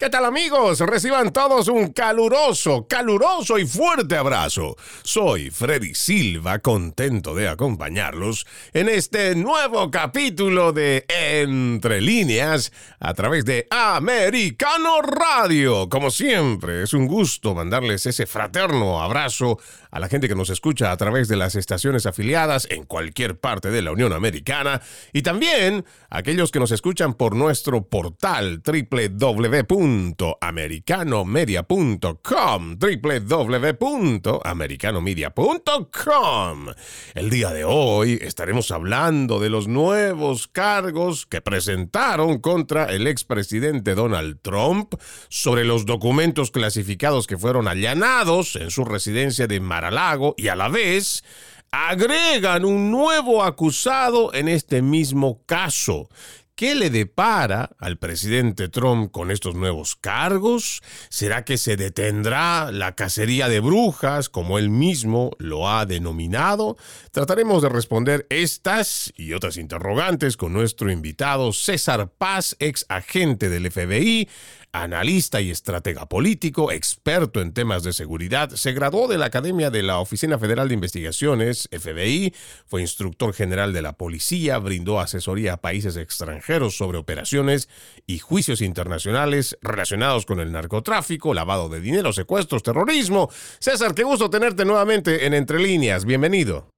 ¿Qué tal amigos? Reciban todos un caluroso, caluroso y fuerte abrazo. Soy Freddy Silva, contento de acompañarlos en este nuevo capítulo de Entre líneas a través de Americano Radio. Como siempre, es un gusto mandarles ese fraterno abrazo a la gente que nos escucha a través de las estaciones afiliadas en cualquier parte de la Unión Americana y también a aquellos que nos escuchan por nuestro portal www.americanomedia.com www.americanomedia.com El día de hoy estaremos hablando de los nuevos cargos que presentaron contra el expresidente Donald Trump sobre los documentos clasificados que fueron allanados en su residencia de Mar-a-Lago y a la vez agregan un nuevo acusado en este mismo caso. ¿Qué le depara al presidente Trump con estos nuevos cargos? ¿Será que se detendrá la cacería de brujas, como él mismo lo ha denominado? Trataremos de responder estas y otras interrogantes con nuestro invitado César Paz, ex agente del FBI, analista y estratega político, experto en temas de seguridad, se graduó de la Academia de la Oficina Federal de Investigaciones, FBI, fue instructor general de la policía, brindó asesoría a países extranjeros sobre operaciones y juicios internacionales relacionados con el narcotráfico, lavado de dinero, secuestros, terrorismo. César, qué gusto tenerte nuevamente en Entre Líneas. Bienvenido.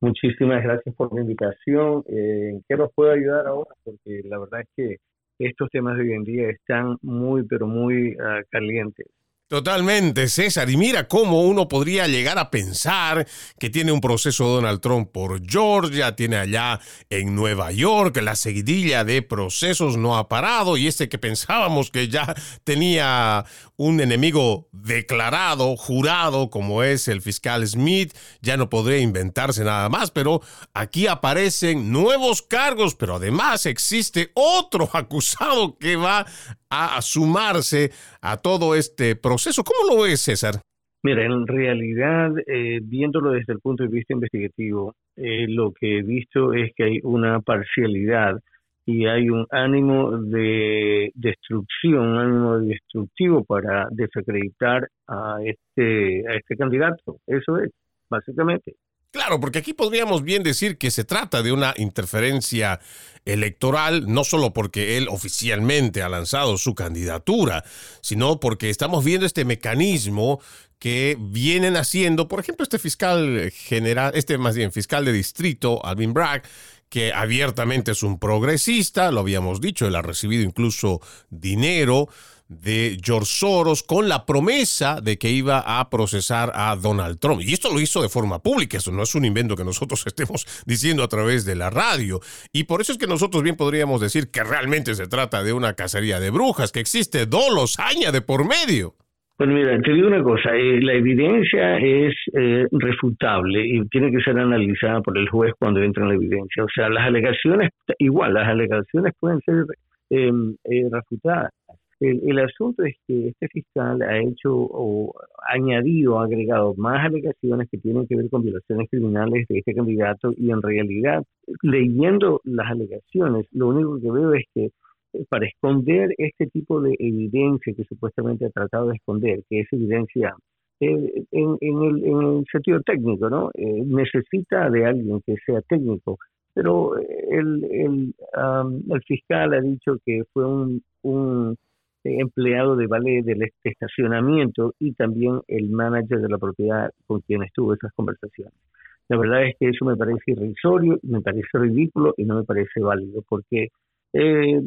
Muchísimas gracias por la invitación. Eh, ¿Qué nos puede ayudar ahora? Porque la verdad es que estos temas de hoy en día están muy, pero muy ah, calientes. Totalmente, César. Y mira cómo uno podría llegar a pensar que tiene un proceso Donald Trump por Georgia, tiene allá en Nueva York, la seguidilla de procesos no ha parado y este que pensábamos que ya tenía un enemigo declarado, jurado, como es el fiscal Smith, ya no podría inventarse nada más, pero aquí aparecen nuevos cargos, pero además existe otro acusado que va a sumarse a todo este proceso. ¿Cómo lo ves, César? Mira, en realidad, eh, viéndolo desde el punto de vista investigativo, eh, lo que he visto es que hay una parcialidad y hay un ánimo de destrucción, un ánimo destructivo para desacreditar a este, a este candidato. Eso es, básicamente. Claro, porque aquí podríamos bien decir que se trata de una interferencia electoral, no solo porque él oficialmente ha lanzado su candidatura, sino porque estamos viendo este mecanismo que vienen haciendo, por ejemplo, este fiscal general, este más bien fiscal de distrito, Alvin Bragg, que abiertamente es un progresista, lo habíamos dicho, él ha recibido incluso dinero de George Soros con la promesa de que iba a procesar a Donald Trump. Y esto lo hizo de forma pública, eso no es un invento que nosotros estemos diciendo a través de la radio. Y por eso es que nosotros bien podríamos decir que realmente se trata de una cacería de brujas, que existe dolosaña de por medio. Pues mira, te digo una cosa, eh, la evidencia es eh, refutable y tiene que ser analizada por el juez cuando entra en la evidencia. O sea, las alegaciones, igual, las alegaciones pueden ser em, eh, refutadas el, asunto es que este fiscal ha hecho o añadido, ha agregado más alegaciones que tienen que ver con violaciones criminales de este candidato y en realidad, leyendo las alegaciones, lo único que veo es que eh, para esconder este tipo de evidencia que supuestamente ha tratado de esconder, que es evidencia eh, en, el, sentido técnico, ¿no? Eh, necesita de alguien que sea técnico, pero el, el, el fiscal ha dicho que fue un, un empleado de vale del estacionamiento y también el manager de la propiedad con quien estuvo esas conversaciones. La verdad es que eso me parece irrisorio, me parece ridículo y no me parece válido porque eh,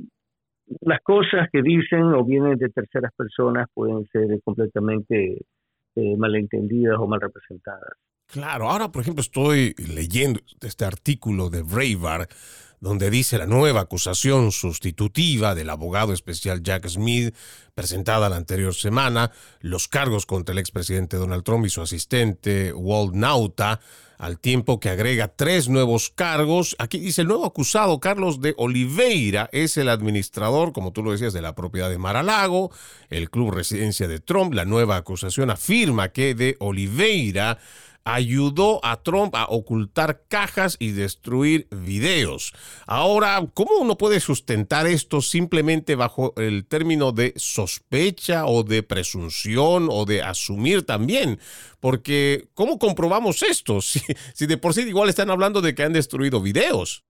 las cosas que dicen o vienen de terceras personas pueden ser completamente eh, malentendidas o mal representadas. Claro, ahora por ejemplo estoy leyendo este artículo de Breitbart donde dice la nueva acusación sustitutiva del abogado especial Jack Smith, presentada la anterior semana, los cargos contra el expresidente Donald Trump y su asistente Walt Nauta, al tiempo que agrega tres nuevos cargos. Aquí dice el nuevo acusado, Carlos de Oliveira, es el administrador, como tú lo decías, de la propiedad de Maralago, el club residencia de Trump. La nueva acusación afirma que de Oliveira ayudó a Trump a ocultar cajas y destruir videos. Ahora, ¿cómo uno puede sustentar esto simplemente bajo el término de sospecha o de presunción o de asumir también? Porque, ¿cómo comprobamos esto? Si, de por sí igual están hablando de que han destruido videos.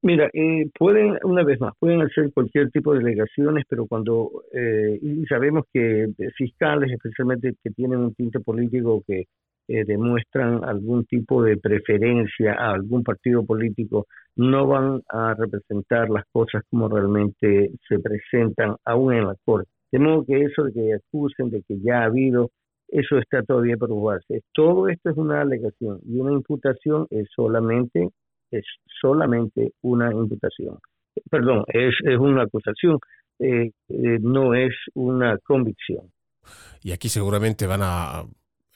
Mira, eh, pueden, una vez más, pueden hacer cualquier tipo de delegaciones, pero cuando, eh, y sabemos que fiscales, especialmente que tienen un tinte político que eh, demuestran algún tipo de preferencia a algún partido político, no van a representar las cosas como realmente se presentan aún en la corte. De modo que eso de que acusen de que ya ha habido, eso está todavía por probarse. Todo esto es una alegación y una imputación es solamente es solamente una imputación. Perdón, es, es una acusación, eh, eh, no es una convicción. Y aquí seguramente van a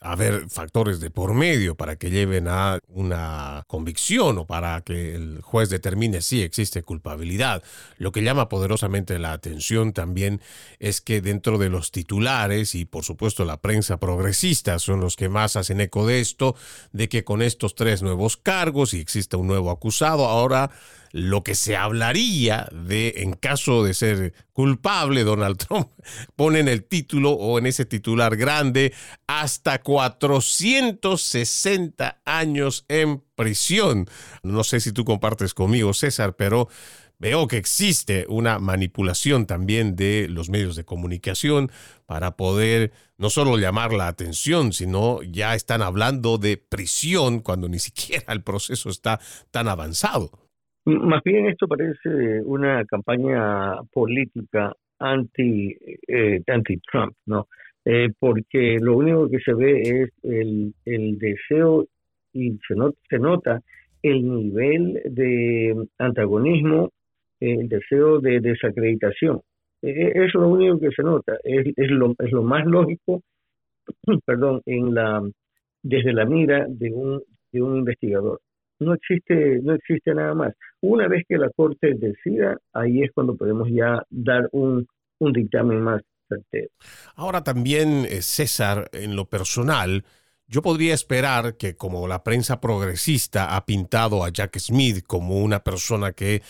haber factores de por medio para que lleven a una convicción o para que el juez determine si existe culpabilidad. Lo que llama poderosamente la atención también es que dentro de los titulares y por supuesto la prensa progresista son los que más hacen eco de esto, de que con estos tres nuevos cargos y existe un nuevo acusado, ahora lo que se hablaría de, en caso de ser culpable, Donald Trump pone en el título o en ese titular grande hasta 460 años en prisión. No sé si tú compartes conmigo, César, pero veo que existe una manipulación también de los medios de comunicación para poder no solo llamar la atención, sino ya están hablando de prisión cuando ni siquiera el proceso está tan avanzado. Más bien esto parece una campaña política anti eh, anti Trump, ¿no? Eh, porque lo único que se ve es el, el deseo y se, se nota el nivel de antagonismo, el deseo de desacreditación. E, e, eso es lo único que se nota, es, es, lo, es lo más lógico, perdón, en la desde la mira de un, de un investigador no existe, no existe nada más. Una vez que la Corte decida, ahí es cuando podemos ya dar un, un dictamen más certero. Ahora también, eh, César, en lo personal, yo podría esperar que como la prensa progresista ha pintado a Jack Smith como una persona que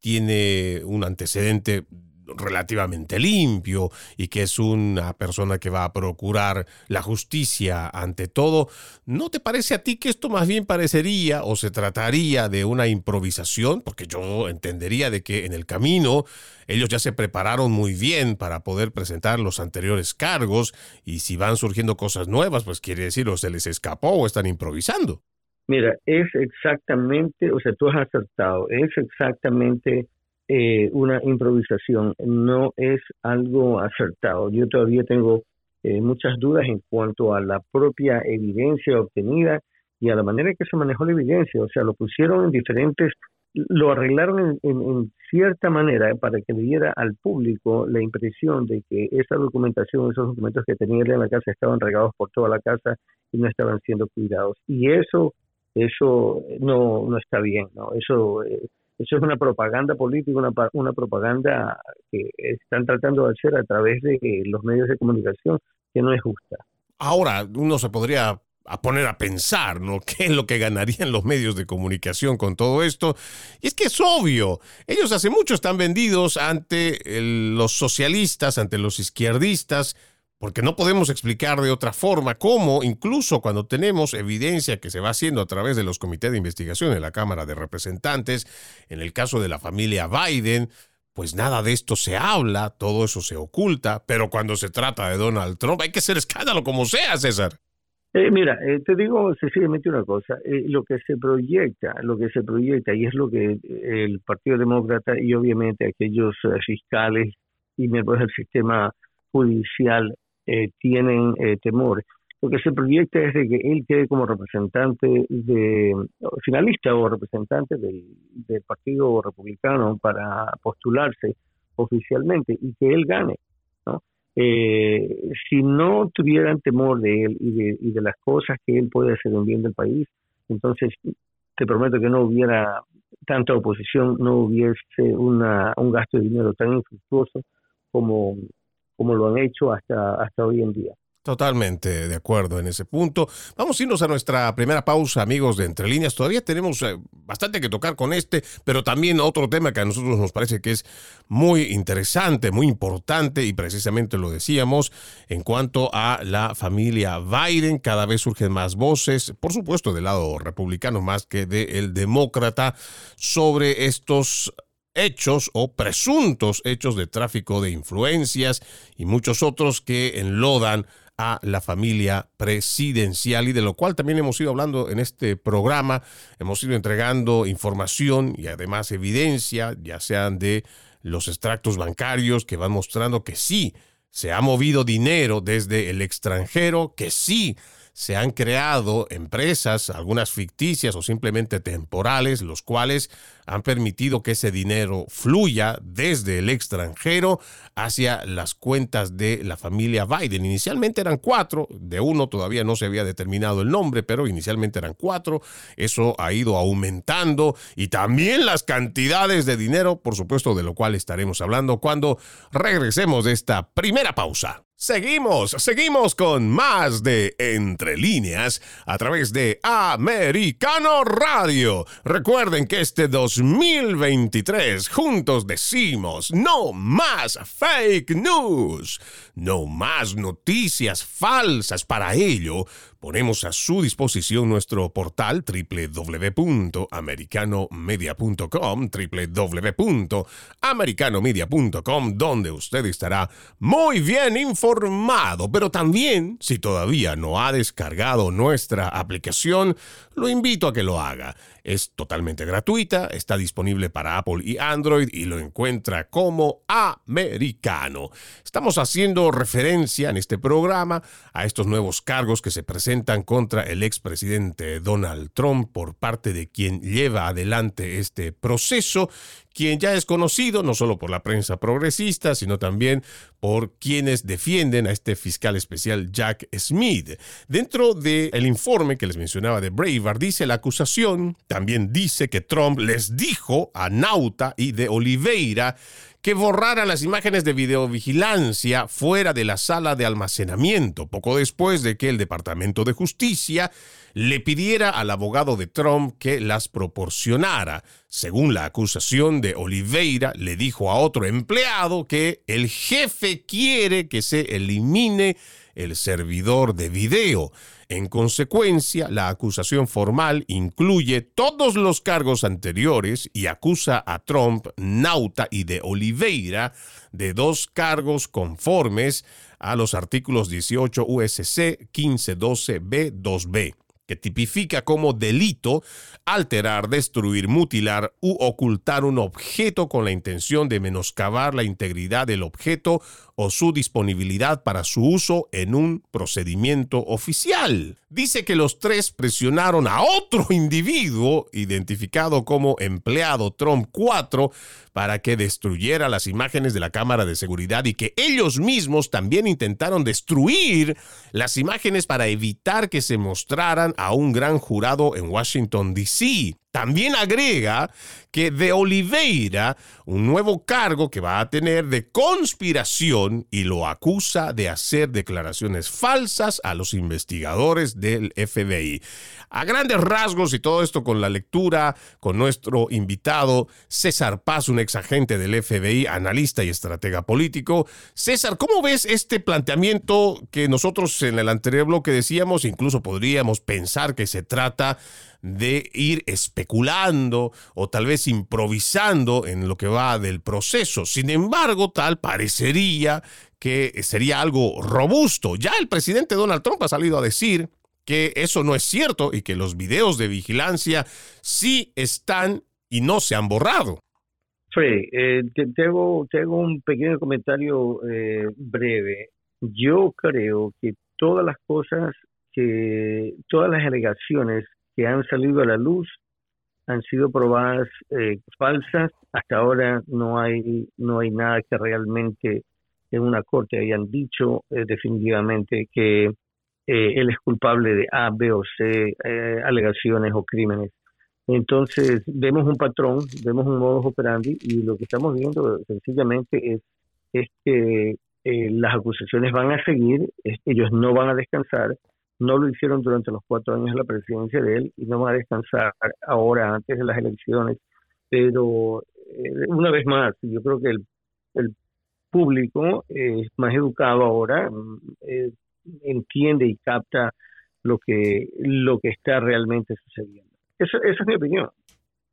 tiene un antecedente relativamente limpio y que es una persona que va a procurar la justicia ante todo, ¿no te parece a ti que esto más bien parecería o se trataría de una improvisación? Porque yo entendería de que en el camino ellos ya se prepararon muy bien para poder presentar los anteriores cargos y si van surgiendo cosas nuevas, pues quiere decir o se les escapó o están improvisando. Mira, es exactamente, o sea, tú has acertado, es exactamente eh, una improvisación, no es algo acertado. Yo todavía tengo eh, muchas dudas en cuanto a la propia evidencia obtenida y a la manera en que se manejó la evidencia. O sea, lo pusieron en diferentes, lo arreglaron en, cierta manera para que le diera al público la impresión de que esa documentación, esos documentos que tenía en la casa estaban regados por toda la casa y no estaban siendo cuidados. Y eso, eso no, no está bien, ¿no? Eso eh, eso es una propaganda política, una, una propaganda que están tratando de hacer a través de los medios de comunicación que no es justa. Ahora, uno se podría poner a pensar, ¿no? ¿Qué es lo que ganarían los medios de comunicación con todo esto? Y es que es obvio, ellos hace mucho están vendidos ante los socialistas, ante los izquierdistas, porque no podemos explicar de otra forma cómo, incluso cuando tenemos evidencia que se va haciendo a través de los comités de investigación en la Cámara de Representantes, en el caso de la familia Biden, pues nada de esto se habla, todo eso se oculta, pero cuando se trata de Donald Trump hay que hacer escándalo como sea, César. Eh, mira, eh, te digo sencillamente una cosa, eh, lo que se proyecta, lo que se proyecta, y es lo que el Partido Demócrata y obviamente aquellos fiscales y miembros del sistema judicial eh, tienen eh, temor. Lo que se proyecta es de que él quede como representante de, finalista o representante del, Partido Republicano para postularse oficialmente y que él gane. Eh, si no tuvieran temor de él y de, y de las cosas que él puede hacer en bien del país, entonces te prometo que no hubiera tanta oposición, no hubiese un gasto de dinero tan infructuoso como, como lo han hecho hasta, hasta hoy en día. Totalmente de acuerdo en ese punto. Vamos a irnos a nuestra primera pausa, amigos de Entre Líneas. Todavía tenemos eh, bastante que tocar con este, pero también otro tema que a nosotros nos parece que es muy interesante, muy importante, y precisamente lo decíamos en cuanto a la familia Biden. Cada vez surgen más voces, por supuesto del lado republicano más que del demócrata, sobre estos hechos o presuntos hechos de tráfico de influencias y muchos otros que enlodan a la familia presidencial y de lo cual también hemos ido hablando en este programa. Hemos ido entregando información y además evidencia, ya sean de los extractos bancarios que van mostrando que sí se ha movido dinero desde el extranjero, que sí se han creado empresas, algunas ficticias o simplemente temporales, los cuales han permitido que ese dinero fluya desde el extranjero hacia las cuentas de la familia Biden. Inicialmente eran cuatro, de uno todavía no se había determinado el nombre, pero inicialmente eran cuatro. Eso ha ido aumentando y también las cantidades de dinero, por supuesto, de lo cual estaremos hablando cuando regresemos de esta primera pausa. Seguimos, seguimos con más de Entre líneas a través de Americano Radio. Recuerden que este 2023 juntos decimos no más fake news, no más noticias falsas. Para ello, Ponemos a su disposición nuestro portal www.americanomedia.com, www.americanomedia.com, donde usted estará muy bien informado. Pero también, si todavía no ha descargado nuestra aplicación, lo invito a que lo haga. Es totalmente gratuita, está disponible para Apple y Android y lo encuentra como americano. Estamos haciendo referencia en este programa a estos nuevos cargos que se presentan contra el expresidente Donald Trump por parte de quien lleva adelante este proceso quien ya es conocido no solo por la prensa progresista, sino también por quienes defienden a este fiscal especial Jack Smith. Dentro del informe que les mencionaba de Breitbart, dice la acusación, también dice que Trump les dijo a Nauta y de Oliveira que borraran las imágenes de videovigilancia fuera de la sala de almacenamiento, poco después de que el Departamento de Justicia le pidiera al abogado de Trump que las proporcionara. Según la acusación de Oliveira, le dijo a otro empleado que el jefe quiere que se elimine el servidor de video. En consecuencia, la acusación formal incluye todos los cargos anteriores y acusa a Trump, Nauta y de Oliveira de dos cargos conformes a los artículos 18 USC 1512B2B que tipifica como delito alterar, destruir, mutilar u ocultar un objeto con la intención de menoscabar la integridad del objeto o su disponibilidad para su uso en un procedimiento oficial. Dice que los tres presionaron a otro individuo, identificado como empleado Trump 4, para que destruyera las imágenes de la cámara de seguridad y que ellos mismos también intentaron destruir las imágenes para evitar que se mostraran a un gran jurado en Washington, D.C. También agrega que de Oliveira, un nuevo cargo que va a tener de conspiración y lo acusa de hacer declaraciones falsas a los investigadores del FBI. A grandes rasgos y todo esto con la lectura con nuestro invitado César Paz, un ex agente del FBI, analista y estratega político. César, ¿cómo ves este planteamiento que nosotros en el anterior bloque decíamos, incluso podríamos pensar que se trata de ir especulando o tal vez improvisando en lo que va del proceso. Sin embargo, tal parecería que sería algo robusto. Ya el presidente Donald Trump ha salido a decir que eso no es cierto y que los videos de vigilancia sí están y no se han borrado. Freddy, eh, tengo, tengo, un pequeño comentario eh, breve. Yo creo que todas las cosas, que todas las alegaciones que han salido a la luz han sido probadas eh, falsas. Hasta ahora no hay no hay nada que realmente en una corte hayan dicho eh, definitivamente que eh, él es culpable de A, B o C alegaciones o crímenes. Entonces vemos un patrón, vemos un modus operandi y lo que estamos viendo sencillamente es, es que las acusaciones van a seguir, ellos no van a descansar, no lo hicieron durante los cuatro años de la presidencia de él y no van a descansar ahora antes de las elecciones, pero eh, una vez más, yo creo que el, el público es más educado ahora, mm, eh, entiende y capta lo que, lo que está realmente sucediendo. esa es mi opinión.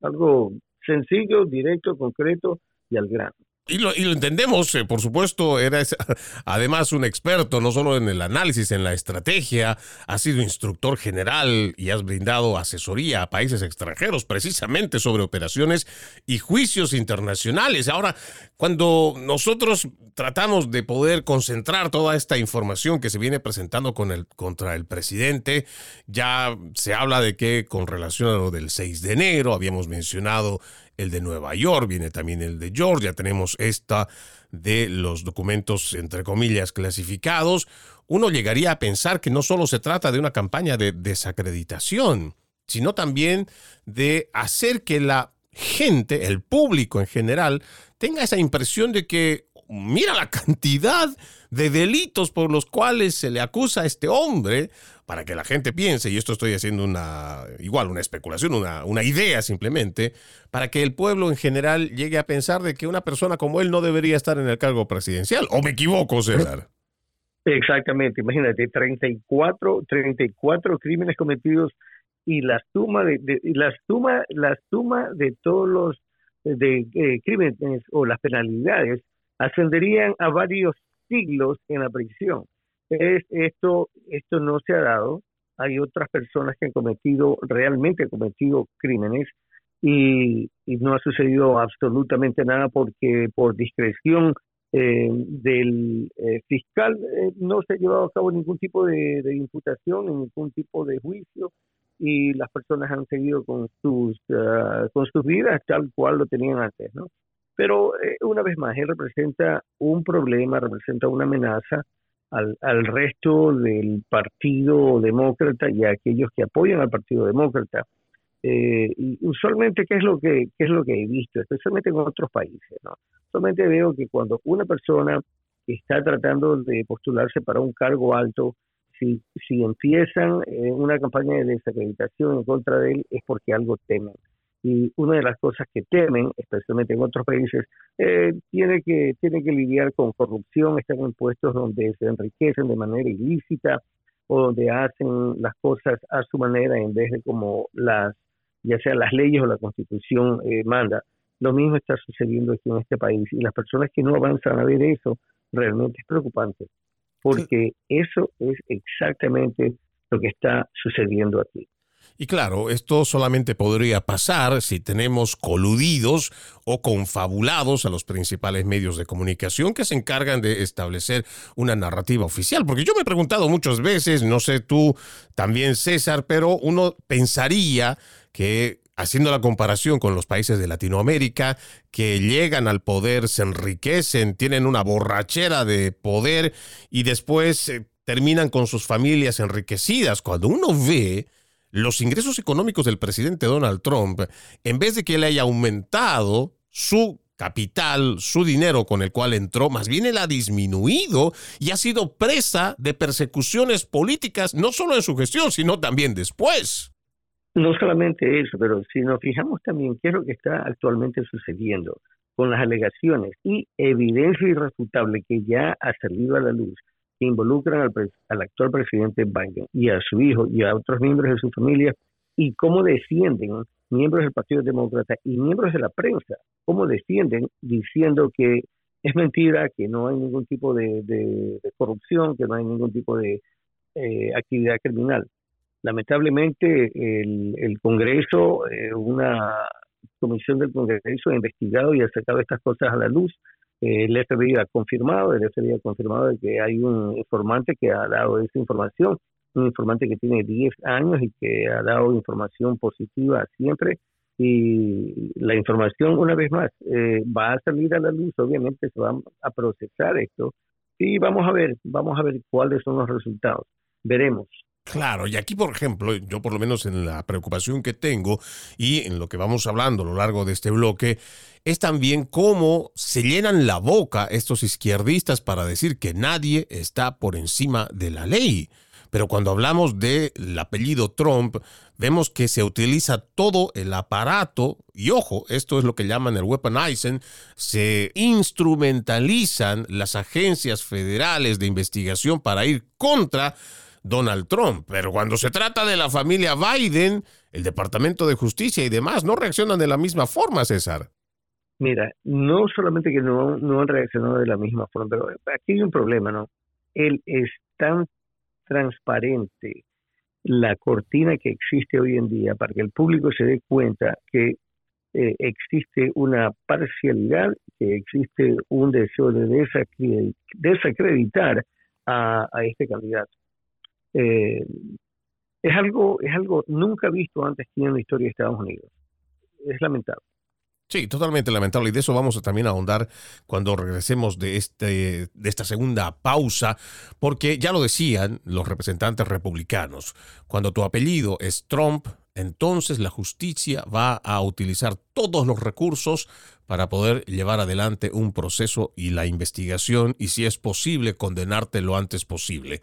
Algo sencillo, directo, concreto y al grano. Y lo, entendemos, eh, por supuesto, eres además un experto no solo en el análisis, en la estrategia, has sido instructor general y has brindado asesoría a países extranjeros precisamente sobre operaciones y juicios internacionales. Ahora, cuando nosotros tratamos de poder concentrar toda esta información que se viene presentando con el, contra el presidente, ya se habla de que con relación a lo del 6 de enero, habíamos mencionado el de Nueva York, viene también el de Georgia, tenemos esta de los documentos, entre comillas, clasificados, uno llegaría a pensar que no solo se trata de una campaña de desacreditación, sino también de hacer que la gente, el público en general, tenga esa impresión de que mira la cantidad de delitos por los cuales se le acusa a este hombre, para que la gente piense, y esto estoy haciendo una, igual, una especulación, una, una idea simplemente, para que el pueblo en general llegue a pensar de que una persona como él no debería estar en el cargo presidencial. ¿O me equivoco, César? Exactamente, imagínate, 34, 34 crímenes cometidos y la suma de, la suma la suma de todos los de eh, crímenes o las penalidades ascenderían a varios siglos en la prisión. Es, esto, no se ha dado. Hay otras personas que han cometido, realmente han cometido crímenes y, no ha sucedido absolutamente nada porque por discreción eh, del eh, fiscal eh, no se ha llevado a cabo ningún tipo de, de, imputación, ningún tipo de juicio y las personas han seguido con sus ah, con sus vidas tal cual lo tenían antes, ¿no? Pero una vez más, él representa un problema, representa una amenaza al, resto del Partido Demócrata y a aquellos que apoyan al Partido Demócrata. Eh, usualmente, ¿qué es, lo que, ¿qué es lo que he visto? Especialmente en otros países. ¿no? Usualmente veo que cuando una persona está tratando de postularse para un cargo alto, si, si empiezan una campaña de desacreditación en contra de él, es porque algo temen y una de las cosas que temen, especialmente en otros países, eh, tiene, que, tiene que lidiar con corrupción, están en puestos donde se enriquecen de manera ilícita o donde hacen las cosas a su manera en vez de como las, ya sea las leyes o la constitución eh, manda. Lo mismo está sucediendo aquí en este país y las personas que no avanzan a ver eso realmente es preocupante porque eso es exactamente lo que está sucediendo aquí. Y claro, esto solamente podría pasar si tenemos coludidos o confabulados a los principales medios de comunicación que se encargan de establecer una narrativa oficial. Porque yo me he preguntado muchas veces, no sé tú también César, pero uno pensaría que haciendo la comparación con los países de Latinoamérica, que llegan al poder, se enriquecen, tienen una borrachera de poder y después eh, terminan con sus familias enriquecidas. Cuando uno ve los ingresos económicos del presidente Donald Trump, en vez de que él haya aumentado su capital, su dinero con el cual entró, más bien él ha disminuido y ha sido presa de persecuciones políticas, no solo en su gestión, sino también después. No solamente eso, pero si nos fijamos también qué es lo que está actualmente sucediendo con las alegaciones y evidencia irrefutable que ya ha salido a la luz que involucran al, actual presidente Biden y a su hijo y a otros miembros de su familia y cómo defienden miembros del Partido Demócrata y miembros de la prensa, cómo defienden diciendo que es mentira, que no hay ningún tipo de, corrupción, que no hay ningún tipo de eh, actividad criminal. Lamentablemente el, Congreso, eh, una comisión del Congreso ha investigado y ha sacado estas cosas a la luz el FBI ha confirmado, el FBI ha confirmado que hay un informante que ha dado esa información, un informante que tiene 10 años y que ha dado información positiva siempre. Y la información una vez más eh, va a salir a la luz, obviamente se va a procesar esto. Y vamos a ver, vamos a ver cuáles son los resultados. Veremos, Claro, y aquí, por ejemplo, yo por lo menos en la preocupación que tengo y en lo que vamos hablando a lo largo de este bloque, es también cómo se llenan la boca estos izquierdistas para decir que nadie está por encima de la ley. Pero cuando hablamos del apellido Trump, vemos que se utiliza todo el aparato, y ojo, esto es lo que llaman el weaponizing, se instrumentalizan las agencias federales de investigación para ir contra Donald Trump. Pero cuando se trata de la familia Biden, el Departamento de Justicia y demás no reaccionan de la misma forma, César. Mira, no solamente que no, han reaccionado de la misma forma, pero aquí hay un problema, ¿no? Él es tan transparente la cortina que existe hoy en día para que el público se dé cuenta que eh, existe una parcialidad, que existe un deseo de desacreditar a este candidato. Eh, es algo es algo nunca visto antes en la historia de Estados Unidos. Es lamentable. Sí, totalmente lamentable. Y de eso vamos a también a ahondar cuando regresemos de, este, de esta segunda pausa, porque ya lo decían los representantes republicanos, cuando tu apellido es Trump, entonces la justicia va a utilizar todos los recursos para poder llevar adelante un proceso y la investigación y si es posible condenarte lo antes posible.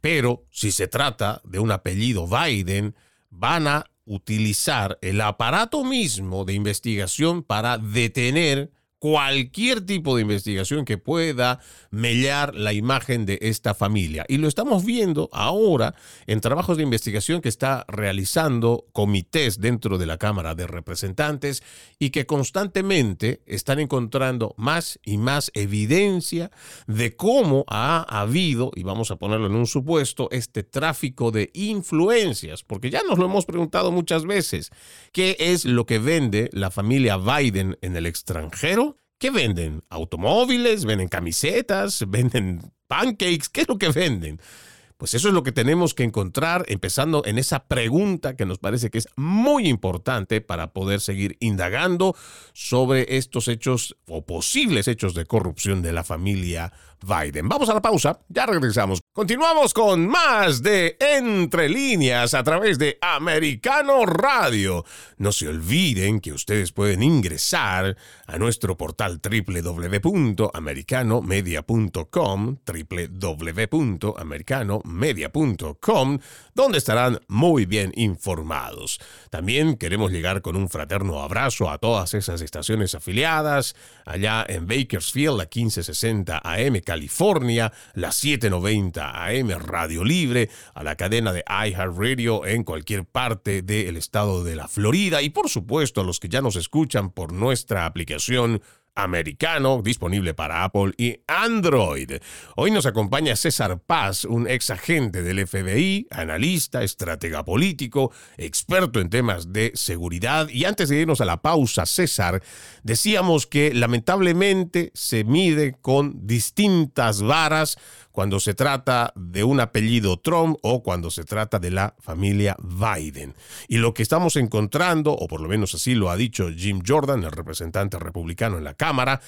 Pero si se trata de un apellido Biden, van a utilizar el aparato mismo de investigación para detener cualquier tipo de investigación que pueda mellar la imagen de esta familia. Y lo estamos viendo ahora en trabajos de investigación que está realizando comités dentro de la Cámara de Representantes y que constantemente están encontrando más y más evidencia de cómo ha habido, y vamos a ponerlo en un supuesto, este tráfico de influencias, porque ya nos lo hemos preguntado muchas veces, ¿qué es lo que vende la familia Biden en el extranjero? ¿Qué venden? ¿Automóviles? ¿Venden camisetas? ¿Venden pancakes? ¿Qué es lo que venden? Pues eso es lo que tenemos que encontrar, empezando en esa pregunta que nos parece que es muy importante para poder seguir indagando sobre estos hechos o posibles hechos de corrupción de la familia Biden. Vamos a la pausa, ya regresamos. Continuamos con más de Entre líneas a través de Americano Radio. No se olviden que ustedes pueden ingresar a nuestro portal www.americanomedia.com, www.americanomedia.com, donde estarán muy bien informados. También queremos llegar con un fraterno abrazo a todas esas estaciones afiliadas allá en Bakersfield, la 1560 AM California, la 790 AM Radio Libre, a la cadena de iHeartRadio en cualquier parte del estado de la Florida y por supuesto a los que ya nos escuchan por nuestra aplicación americano, disponible para Apple y Android. Hoy nos acompaña César Paz, un ex agente del FBI, analista, estratega político, experto en temas de seguridad. Y antes de irnos a la pausa, César, decíamos que lamentablemente se mide con distintas varas cuando se trata de un apellido Trump o cuando se trata de la familia Biden. Y lo que estamos encontrando, o por lo menos así lo ha dicho Jim Jordan, el representante republicano en la Cámara,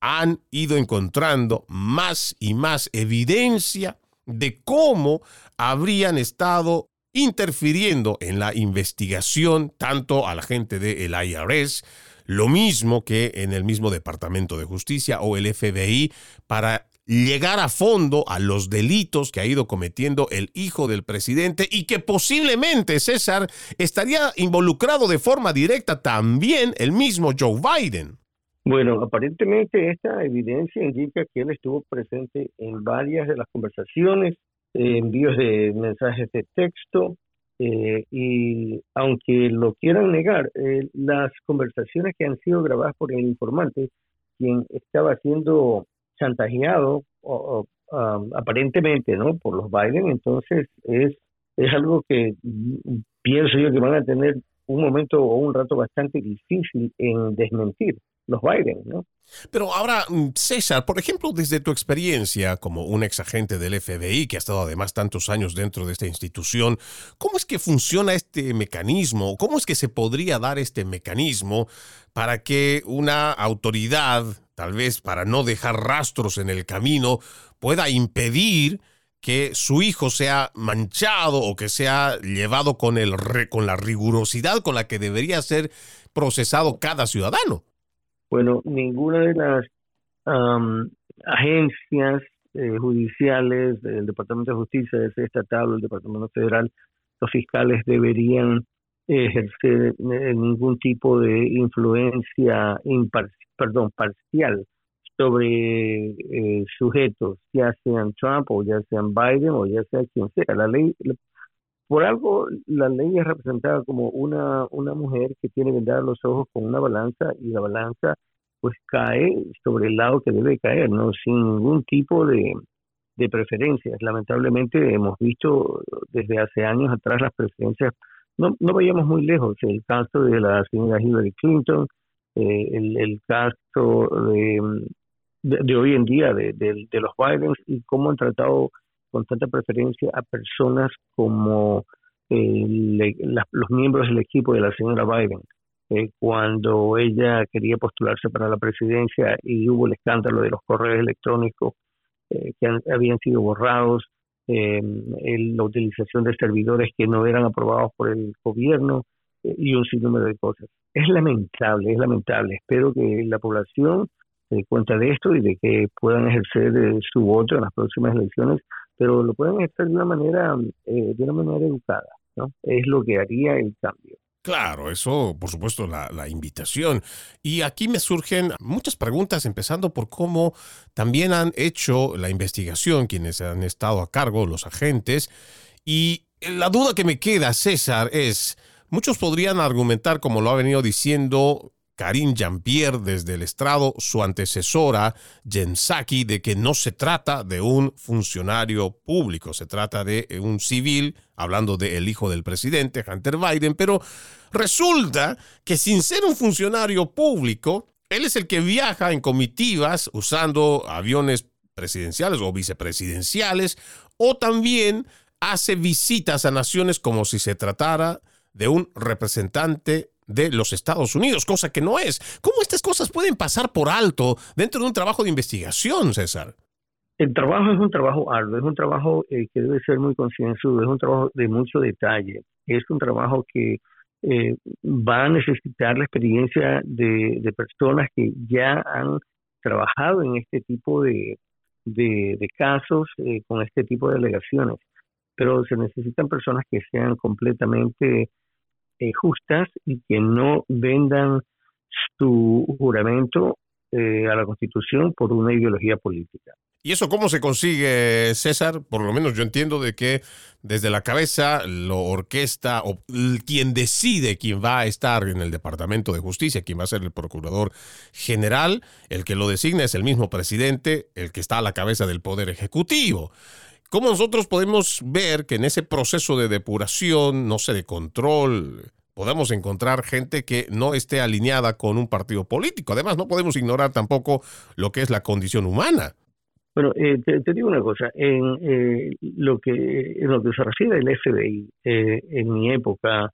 han ido encontrando más y más evidencia de cómo habrían estado interfiriendo en la investigación tanto a la gente del IRS, lo mismo que en el mismo Departamento de Justicia o el FBI, para llegar a fondo a los delitos que ha ido cometiendo el hijo del presidente y que posiblemente César estaría involucrado de forma directa también el mismo Joe Biden. Bueno, aparentemente esta evidencia indica que él estuvo presente en varias de las conversaciones, envíos de mensajes de texto, eh, y aunque lo quieran negar, eh, las conversaciones que han sido grabadas por el informante, quien estaba siendo chantajeado aparentemente no por los Biden entonces es es algo que pienso yo que van a tener un momento o un rato bastante difícil en desmentir los Biden, ¿no? Pero ahora, mm, César, por ejemplo, desde tu experiencia como un ex agente del FBI que ha estado además tantos años dentro de esta institución, ¿cómo es que funciona este mecanismo? ¿Cómo es que se podría dar este mecanismo para que una autoridad tal vez para no dejar rastros en el camino, pueda impedir que su hijo sea manchado o que sea llevado con, el, con la rigurosidad con la que debería ser procesado cada ciudadano. Bueno, ninguna de las agencias eh, judiciales del Departamento de Justicia, ese estatal o el Departamento Federal, los fiscales deberían ejercer eh, ningún tipo de influencia perdón, parcial sobre eh, sujetos, ya sean Trump o ya sean Biden o ya sea quien sea. La ley, por algo, la ley es representada como una, una mujer que tiene que dar los ojos con una balanza y la balanza pues cae sobre el lado que debe caer, no sin ningún tipo de, de preferencias. Lamentablemente hemos visto desde hace años atrás las preferencias, no, no vayamos muy lejos, el caso de la señora Hillary Clinton, eh, el, el, caso de, de, hoy en día de, de, los Biden y cómo han tratado con tanta preferencia a personas como eh, los miembros del equipo de la señora Biden. Eh, cuando ella quería postularse para la presidencia y hubo el escándalo de los correos electrónicos eh, que habían sido borrados, la utilización de servidores que no eran aprobados por el gobierno y un sinnúmero de cosas. Es lamentable, es lamentable. Espero que la población se cuenta de esto y de que puedan ejercer eh, su voto en las próximas elecciones, pero lo pueden ejercer de una manera, eh, de una manera educada, ¿no? Es lo que haría el cambio. Claro, eso, por supuesto, la, la, invitación. Y aquí me surgen muchas preguntas, empezando por cómo también han hecho la investigación quienes han estado a cargo, los agentes. Y la duda que me queda, César, es, muchos podrían argumentar, como lo ha venido diciendo Karine Jean-Pierre desde el estrado, su antecesora, Jen Psaki, de que no se trata de un funcionario público, se trata de un civil, hablando del hijo del presidente, Hunter Biden, pero resulta que sin ser un funcionario público, él es el que viaja en comitivas usando aviones presidenciales o vicepresidenciales, o también hace visitas a naciones como si se tratara de un representante de los Estados Unidos, cosa que no es. ¿Cómo estas cosas pueden pasar por alto dentro de un trabajo de investigación, César? El trabajo es un trabajo arduo, es un trabajo eh, que debe ser muy concienzudo, es un trabajo de mucho detalle, es un trabajo que eh, va a necesitar la experiencia de, personas que ya han trabajado en este tipo de, casos, eh, con este tipo de alegaciones, pero se necesitan personas que sean completamente eh, justas y que no vendan su juramento eh, a la Constitución por una ideología política. ¿Y eso cómo se consigue, César? Por lo menos yo entiendo de que desde la cabeza lo orquesta o quien decide quién va a estar en el Departamento de Justicia, quién va a ser el Procurador General, el que lo designa es el mismo presidente, el que está a la cabeza del Poder Ejecutivo. ¿Cómo nosotros podemos ver que en ese proceso de depuración, no sé, de control, podemos encontrar gente que no esté alineada con un partido político? Además, no podemos ignorar tampoco lo que es la condición humana. Bueno, eh, te, digo una cosa, en, eh, lo que, en lo que se refiere al FBI, eh, en mi época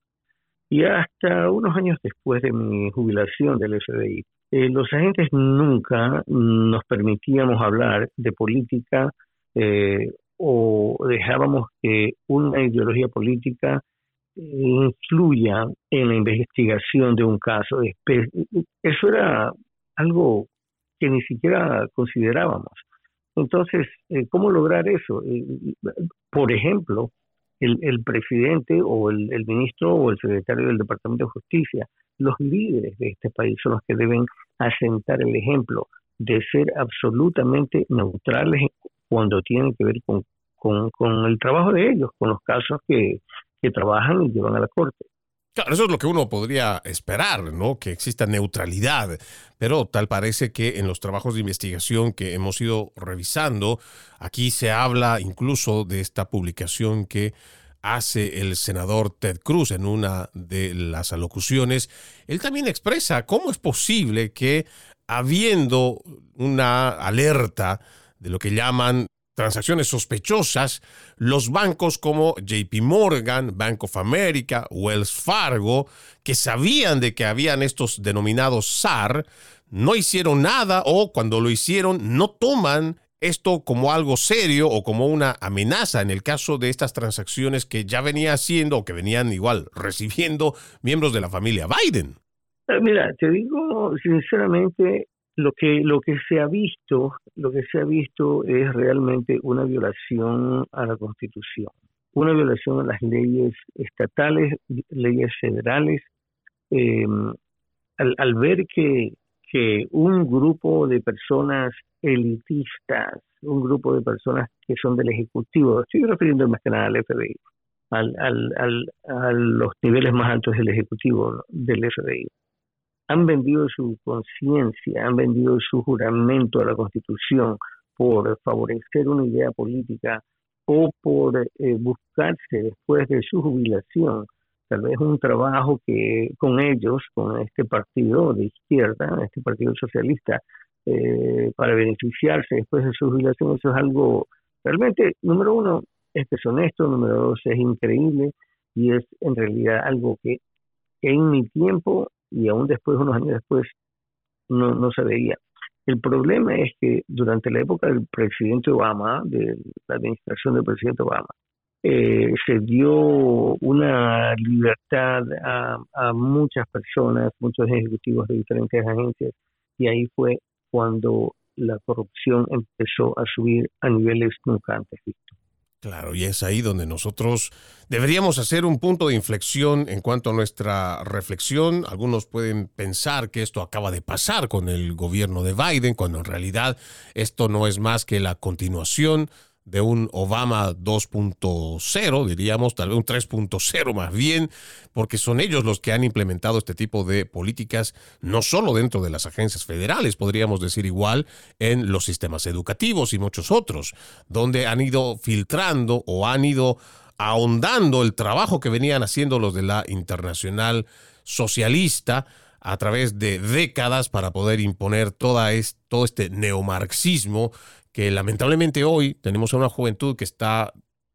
y hasta unos años después de mi jubilación del FBI, los agentes nunca nos permitíamos hablar de política o dejábamos que una ideología política influya en la investigación de un caso. Eso era algo que ni siquiera considerábamos. Entonces, eh, ¿cómo lograr eso? Eh, por ejemplo, el, presidente o el, el, ministro o el secretario del Departamento de Justicia, los líderes de este país son los que deben asentar el ejemplo de ser absolutamente neutrales cuando tienen que ver con, el trabajo de ellos, con los casos que, que trabajan y llevan a la corte. Claro, eso es lo que uno podría esperar, ¿no? Que exista neutralidad, pero tal parece que en los trabajos de investigación que hemos ido revisando, aquí se habla incluso de esta publicación que hace el senador Ted Cruz en una de las alocuciones. Él también expresa cómo es posible que habiendo una alerta de lo que llaman transacciones sospechosas, los bancos como JP Morgan, Bank of America, Wells Fargo, que sabían de que habían estos denominados SAR, no hicieron nada o cuando lo hicieron no toman esto como algo serio o como una amenaza en el caso de estas transacciones que ya venía haciendo o que venían igual recibiendo miembros de la familia Biden. Eh, mira, te digo sinceramente, lo que lo que se ha visto, lo que se ha visto es realmente una violación a la Constitución, una violación a las leyes estatales, leyes federales. Eh, al, al ver que que un grupo de personas elitistas, un grupo de personas que son del Ejecutivo, estoy refiriendo más que nada al FBI, al, al, a los niveles más altos del Ejecutivo del FBI, han vendido su conciencia, han vendido su juramento a la Constitución por favorecer una idea política o por eh, buscarse después de su jubilación tal vez un trabajo que con ellos, con este partido de izquierda, este partido socialista, eh, para beneficiarse después de su jubilación, eso es algo realmente, número uno, es deshonesto, número dos, es increíble y es en realidad algo que en mi tiempo y aún después, unos años después, no, no se veía. El problema es que durante la época del presidente Obama, de la administración del presidente Obama, eh, se dio una libertad a, muchas personas, muchos ejecutivos de diferentes agencias, y ahí fue cuando la corrupción empezó a subir a niveles nunca antes vistos. Claro, y es ahí donde nosotros deberíamos hacer un punto de inflexión en cuanto a nuestra reflexión. Algunos pueden pensar que esto acaba de pasar con el gobierno de Biden, cuando en realidad esto no es más que la continuación de un Obama 2.0, diríamos, tal vez un 3.0 más bien, porque son ellos los que han implementado este tipo de políticas, no solo dentro de las agencias federales, podríamos decir igual, en los sistemas educativos y muchos otros, donde han ido filtrando o han ido ahondando el trabajo que venían haciendo los de la internacional socialista a través de décadas para poder imponer toda todo este neomarxismo que lamentablemente hoy tenemos a una juventud que está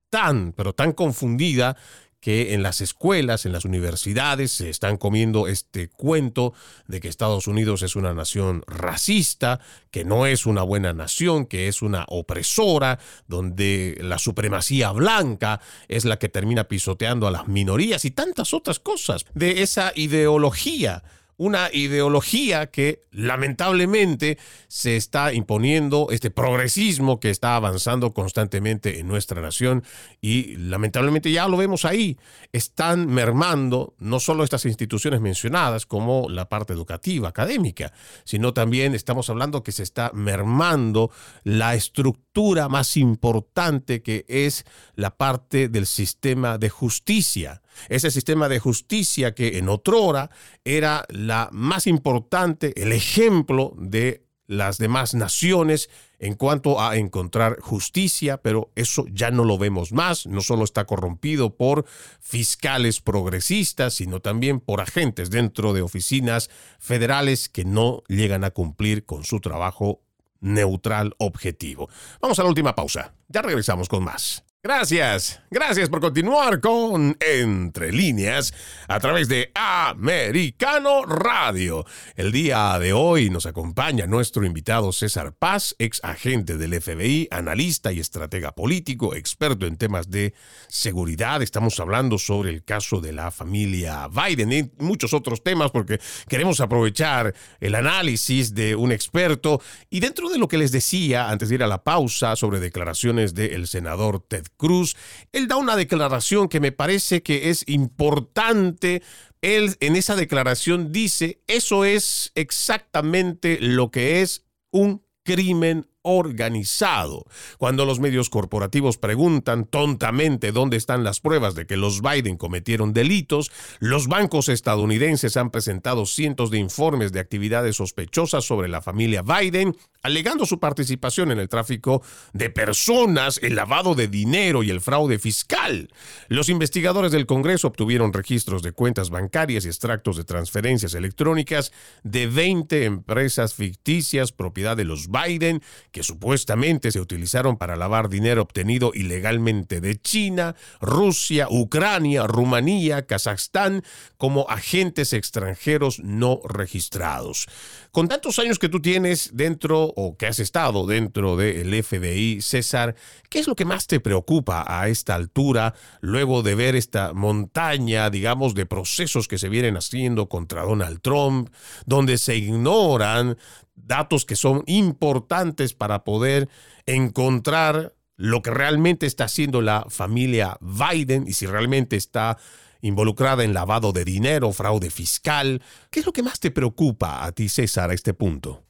tan, pero tan confundida que en las escuelas, en las universidades, se están comiendo este cuento de que Estados Unidos es una nación racista, que no es una buena nación, que es una opresora, donde la supremacía blanca es la que termina pisoteando a las minorías y tantas otras cosas. De esa ideología una ideología que lamentablemente se está imponiendo, este progresismo que está avanzando constantemente en nuestra nación y lamentablemente ya lo vemos ahí, están mermando no solo estas instituciones mencionadas como la parte educativa, académica, sino también estamos hablando que se está mermando la estructura más importante que es la parte del sistema de justicia ese sistema de justicia que en otrora era la más importante, el ejemplo de las demás naciones en cuanto a encontrar justicia, pero eso ya no lo vemos más, no solo está corrompido por fiscales progresistas, sino también por agentes dentro de oficinas federales que no llegan a cumplir con su trabajo neutral objetivo. Vamos a la última pausa, ya regresamos con más. Gracias, gracias por continuar con Entre líneas a través de Americano Radio. El día de hoy nos acompaña nuestro invitado César Paz, ex agente del FBI, analista y estratega político, experto en temas de seguridad. Estamos hablando sobre el caso de la familia Biden y muchos otros temas porque queremos aprovechar el análisis de un experto y dentro de lo que les decía antes de ir a la pausa sobre declaraciones del senador Ted Cruz, él da una declaración que me parece que es importante. Él en esa declaración dice, eso es exactamente lo que es un crimen organizado. Cuando los medios corporativos preguntan tontamente dónde están las pruebas de que los Biden cometieron delitos, los bancos estadounidenses han presentado cientos de informes de actividades sospechosas sobre la familia Biden, alegando su participación en el tráfico de personas, el lavado de dinero y el fraude fiscal. Los investigadores del Congreso obtuvieron registros de cuentas bancarias y extractos de transferencias electrónicas de 20 empresas ficticias propiedad de los Biden que supuestamente se utilizaron para lavar dinero obtenido ilegalmente de China, Rusia, Ucrania, Rumanía, Kazajstán, como agentes extranjeros no registrados. Con tantos años que tú tienes dentro o que has estado dentro del FBI, César, ¿qué es lo que más te preocupa a esta altura, luego de ver esta montaña, digamos, de procesos que se vienen haciendo contra Donald Trump, donde se ignoran datos que son importantes para poder encontrar lo que realmente está haciendo la familia Biden y si realmente está involucrada en lavado de dinero, fraude fiscal. ¿Qué es lo que más te preocupa a ti, César, a este punto?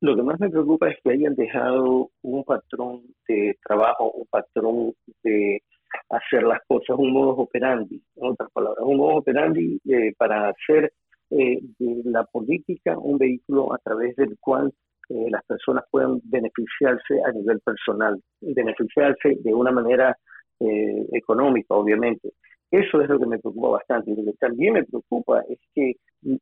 Lo que más me preocupa es que hayan dejado un patrón de trabajo, un patrón de hacer las cosas, un modo operandi, en otras palabras, un modo operandi eh, para hacer eh, de la política un vehículo a través del cual eh, las personas puedan beneficiarse a nivel personal, beneficiarse de una manera eh, económica, obviamente. Eso es lo que me preocupa bastante. Y lo que también me preocupa es que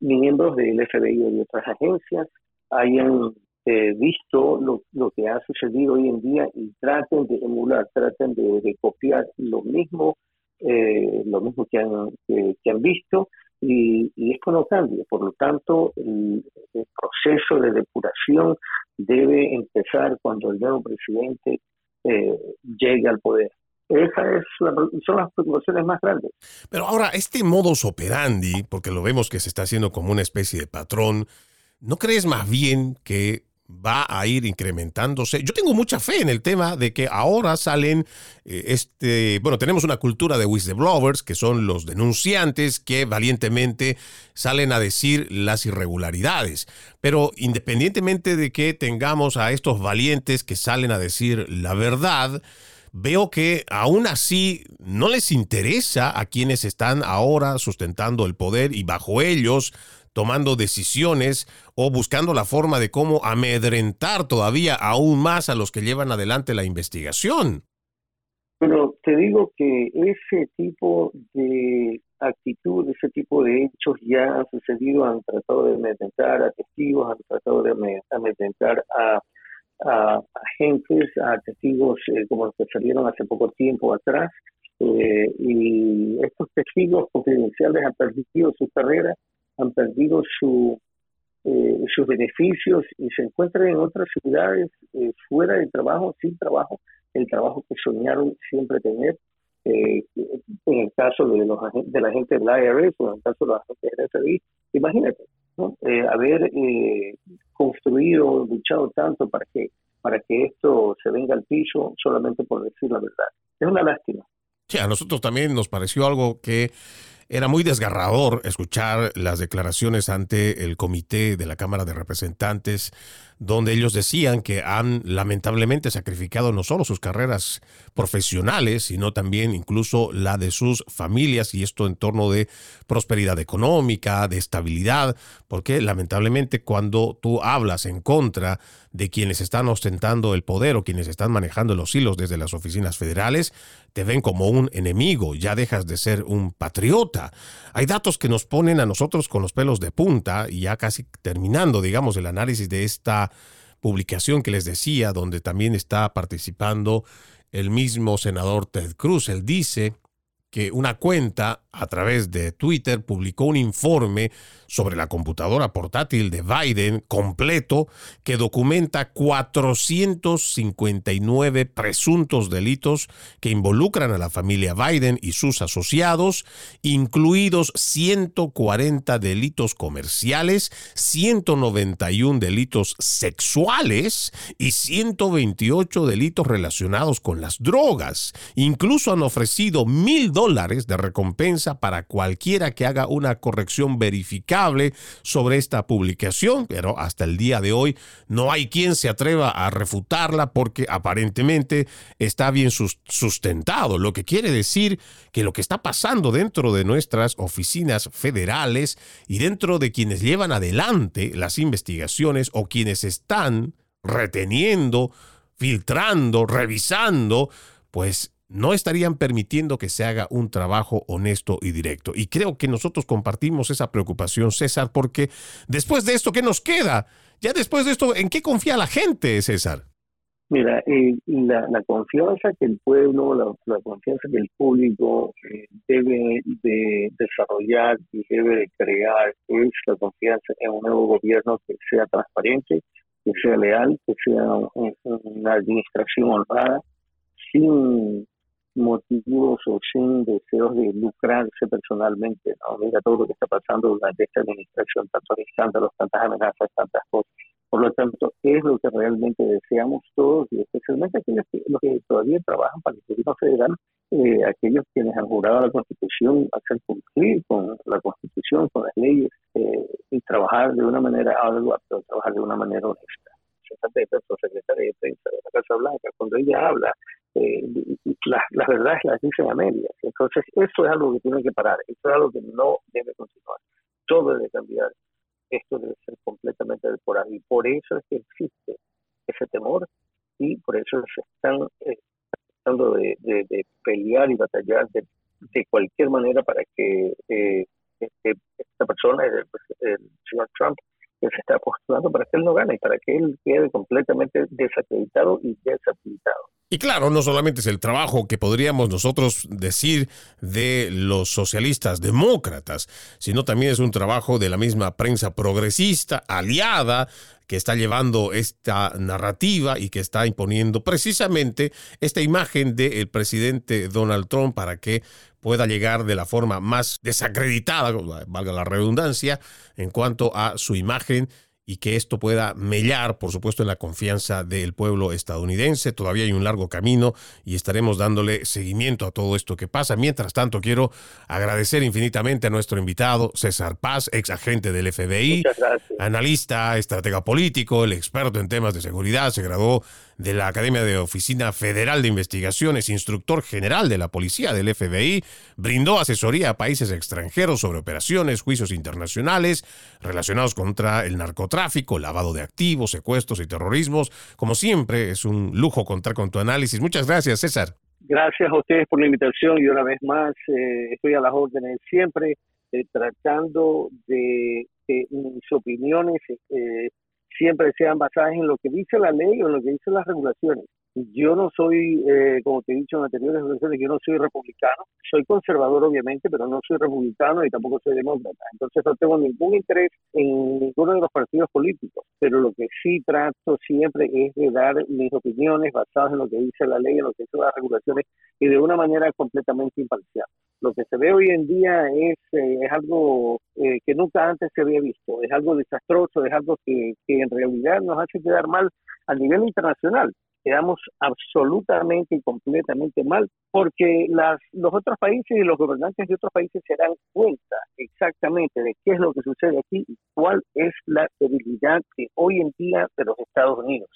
miembros del FBI y de otras agencias hayan eh, visto lo, que ha sucedido hoy en día y traten de emular, traten de, copiar lo mismo, lo mismo que han, visto y, esto no cambia. Por lo tanto, el, proceso de depuración debe empezar cuando el nuevo presidente eh, llegue al poder. Esas es son las preocupaciones más grandes. Pero ahora, este modus operandi, porque lo vemos que se está haciendo como una especie de patrón, ¿no crees más bien que va a ir incrementándose. Yo tengo mucha fe en el tema de que ahora salen, eh, este, bueno, tenemos una cultura de whistleblowers, que son los denunciantes que valientemente salen a decir las irregularidades. Pero independientemente de que tengamos a estos valientes que salen a decir la verdad, veo que aún así no les interesa a quienes están ahora sustentando el poder y bajo ellos tomando decisiones o buscando la forma de cómo amedrentar todavía aún más a los que llevan adelante la investigación. Pero te digo que ese tipo de actitud, ese tipo de hechos ya han sucedido, han tratado de amedrentar a testigos, han tratado de amedrentar a, agentes, a testigos eh, como los que salieron hace poco tiempo atrás. Eh, y estos testigos confidenciales han perdido su carrera han perdido su, eh, sus beneficios y se encuentran en otras ciudades eh, fuera del trabajo, sin trabajo, el trabajo que soñaron siempre tener. Eh, en el caso de, los, de la gente del IRS o en el caso de la gente del FBI, imagínate, haber construido, luchado tanto para que, para que esto se venga al piso solamente por decir la verdad. Es una lástima. Sí, a nosotros también nos pareció algo que era muy desgarrador escuchar las declaraciones ante el comité de la Cámara de Representantes, donde ellos decían que han lamentablemente sacrificado no solo sus carreras profesionales, sino también incluso la de sus familias, y esto en torno de prosperidad económica, de estabilidad, porque lamentablemente cuando tú hablas en contra de quienes están ostentando el poder o quienes están manejando los hilos desde las oficinas federales, te ven como un enemigo, ya dejas de ser un patriota. Hay datos que nos ponen a nosotros con los pelos de punta y ya casi terminando, digamos, el análisis de esta publicación que les decía, donde también está participando el mismo senador Ted Cruz. Él dice que una cuenta a través de Twitter publicó un informe sobre la computadora portátil de Biden completo que documenta 459 presuntos delitos que involucran a la familia Biden y sus asociados, incluidos 140 delitos comerciales, 191 delitos sexuales y 128 delitos relacionados con las drogas. Incluso han ofrecido mil dólares de recompensa para cualquiera que haga una corrección verificada sobre esta publicación, pero hasta el día de hoy no hay quien se atreva a refutarla porque aparentemente está bien sustentado, lo que quiere decir que lo que está pasando dentro de nuestras oficinas federales y dentro de quienes llevan adelante las investigaciones o quienes están reteniendo, filtrando, revisando, pues no estarían permitiendo que se haga un trabajo honesto y directo. Y creo que nosotros compartimos esa preocupación, César, porque después de esto, ¿qué nos queda? Ya después de esto, ¿en qué confía la gente, César? Mira, eh, la, confianza que el pueblo, la, confianza que el público eh, debe de desarrollar y debe de crear es la confianza en un nuevo gobierno que sea transparente, que sea leal, que sea una administración honrada, sin motivos o sin deseos de lucrarse personalmente. ¿no? Mira todo lo que está pasando durante esta administración, tantos escándalos, tantas amenazas, tantas cosas. Por lo tanto, es lo que realmente deseamos todos y especialmente aquellos que, los que todavía trabajan para el gobierno federal, eh, aquellos quienes han jurado la Constitución, hacer cumplir con la Constitución, con las leyes eh, y trabajar de una manera ardua, pero trabajar de una manera honesta. secretaria de prensa de la Casa Blanca, cuando ella habla eh, las, las verdades las dicen a medias. Entonces, eso es algo que tiene que parar, eso es algo que no debe continuar. Todo debe cambiar. Esto debe ser completamente depurado. Y por eso es que existe ese temor y por eso se están eh, tratando de, pelear y batallar de, cualquier manera para que eh, este, esta persona, el, señor Trump, que se está postulando para que él no gane, para que él quede completamente desacreditado y deshabilitado. Y claro, no solamente es el trabajo que podríamos nosotros decir de los socialistas demócratas, sino también es un trabajo de la misma prensa progresista, aliada, que está llevando esta narrativa y que está imponiendo precisamente esta imagen del presidente Donald Trump para que pueda llegar de la forma más desacreditada, valga la redundancia, en cuanto a su imagen y que esto pueda mellar, por supuesto, en la confianza del pueblo estadounidense. Todavía hay un largo camino y estaremos dándole seguimiento a todo esto que pasa. Mientras tanto, quiero agradecer infinitamente a nuestro invitado, César Paz, ex agente del FBI, analista, estratega político, el experto en temas de seguridad, se graduó de la Academia de Oficina Federal de Investigaciones, instructor general de la Policía del FBI, brindó asesoría a países extranjeros sobre operaciones, juicios internacionales relacionados contra el narcotráfico, lavado de activos, secuestros y terrorismos. Como siempre, es un lujo contar con tu análisis. Muchas gracias, César. Gracias a ustedes por la invitación y una vez más eh, estoy a las órdenes siempre eh, tratando de que mis opiniones eh, siempre sean basadas en lo que dice la ley o en lo que dicen las regulaciones. Yo no soy, eh, como te he dicho en anteriores ocasiones, yo no soy republicano, soy conservador obviamente, pero no soy republicano y tampoco soy demócrata. Entonces no tengo ningún interés en ninguno de los partidos políticos, pero lo que sí trato siempre es de dar mis opiniones basadas en lo que dice la ley, en lo que dicen las regulaciones y de una manera completamente imparcial. Lo que se ve hoy en día es, eh, es algo eh, que nunca antes se había visto, es algo desastroso, es algo que, que en realidad nos hace quedar mal a nivel internacional quedamos absolutamente y completamente mal, porque las, los otros países y los gobernantes de otros países se dan cuenta exactamente de qué es lo que sucede aquí y cuál es la debilidad que hoy en día de los Estados Unidos.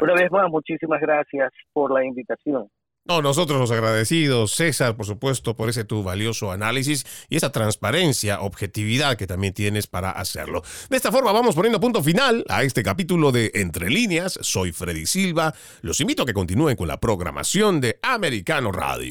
Una vez más, muchísimas gracias por la invitación. No, nosotros los agradecidos, César, por supuesto, por ese tu valioso análisis y esa transparencia, objetividad que también tienes para hacerlo. De esta forma vamos poniendo punto final a este capítulo de Entre líneas. Soy Freddy Silva. Los invito a que continúen con la programación de Americano Radio.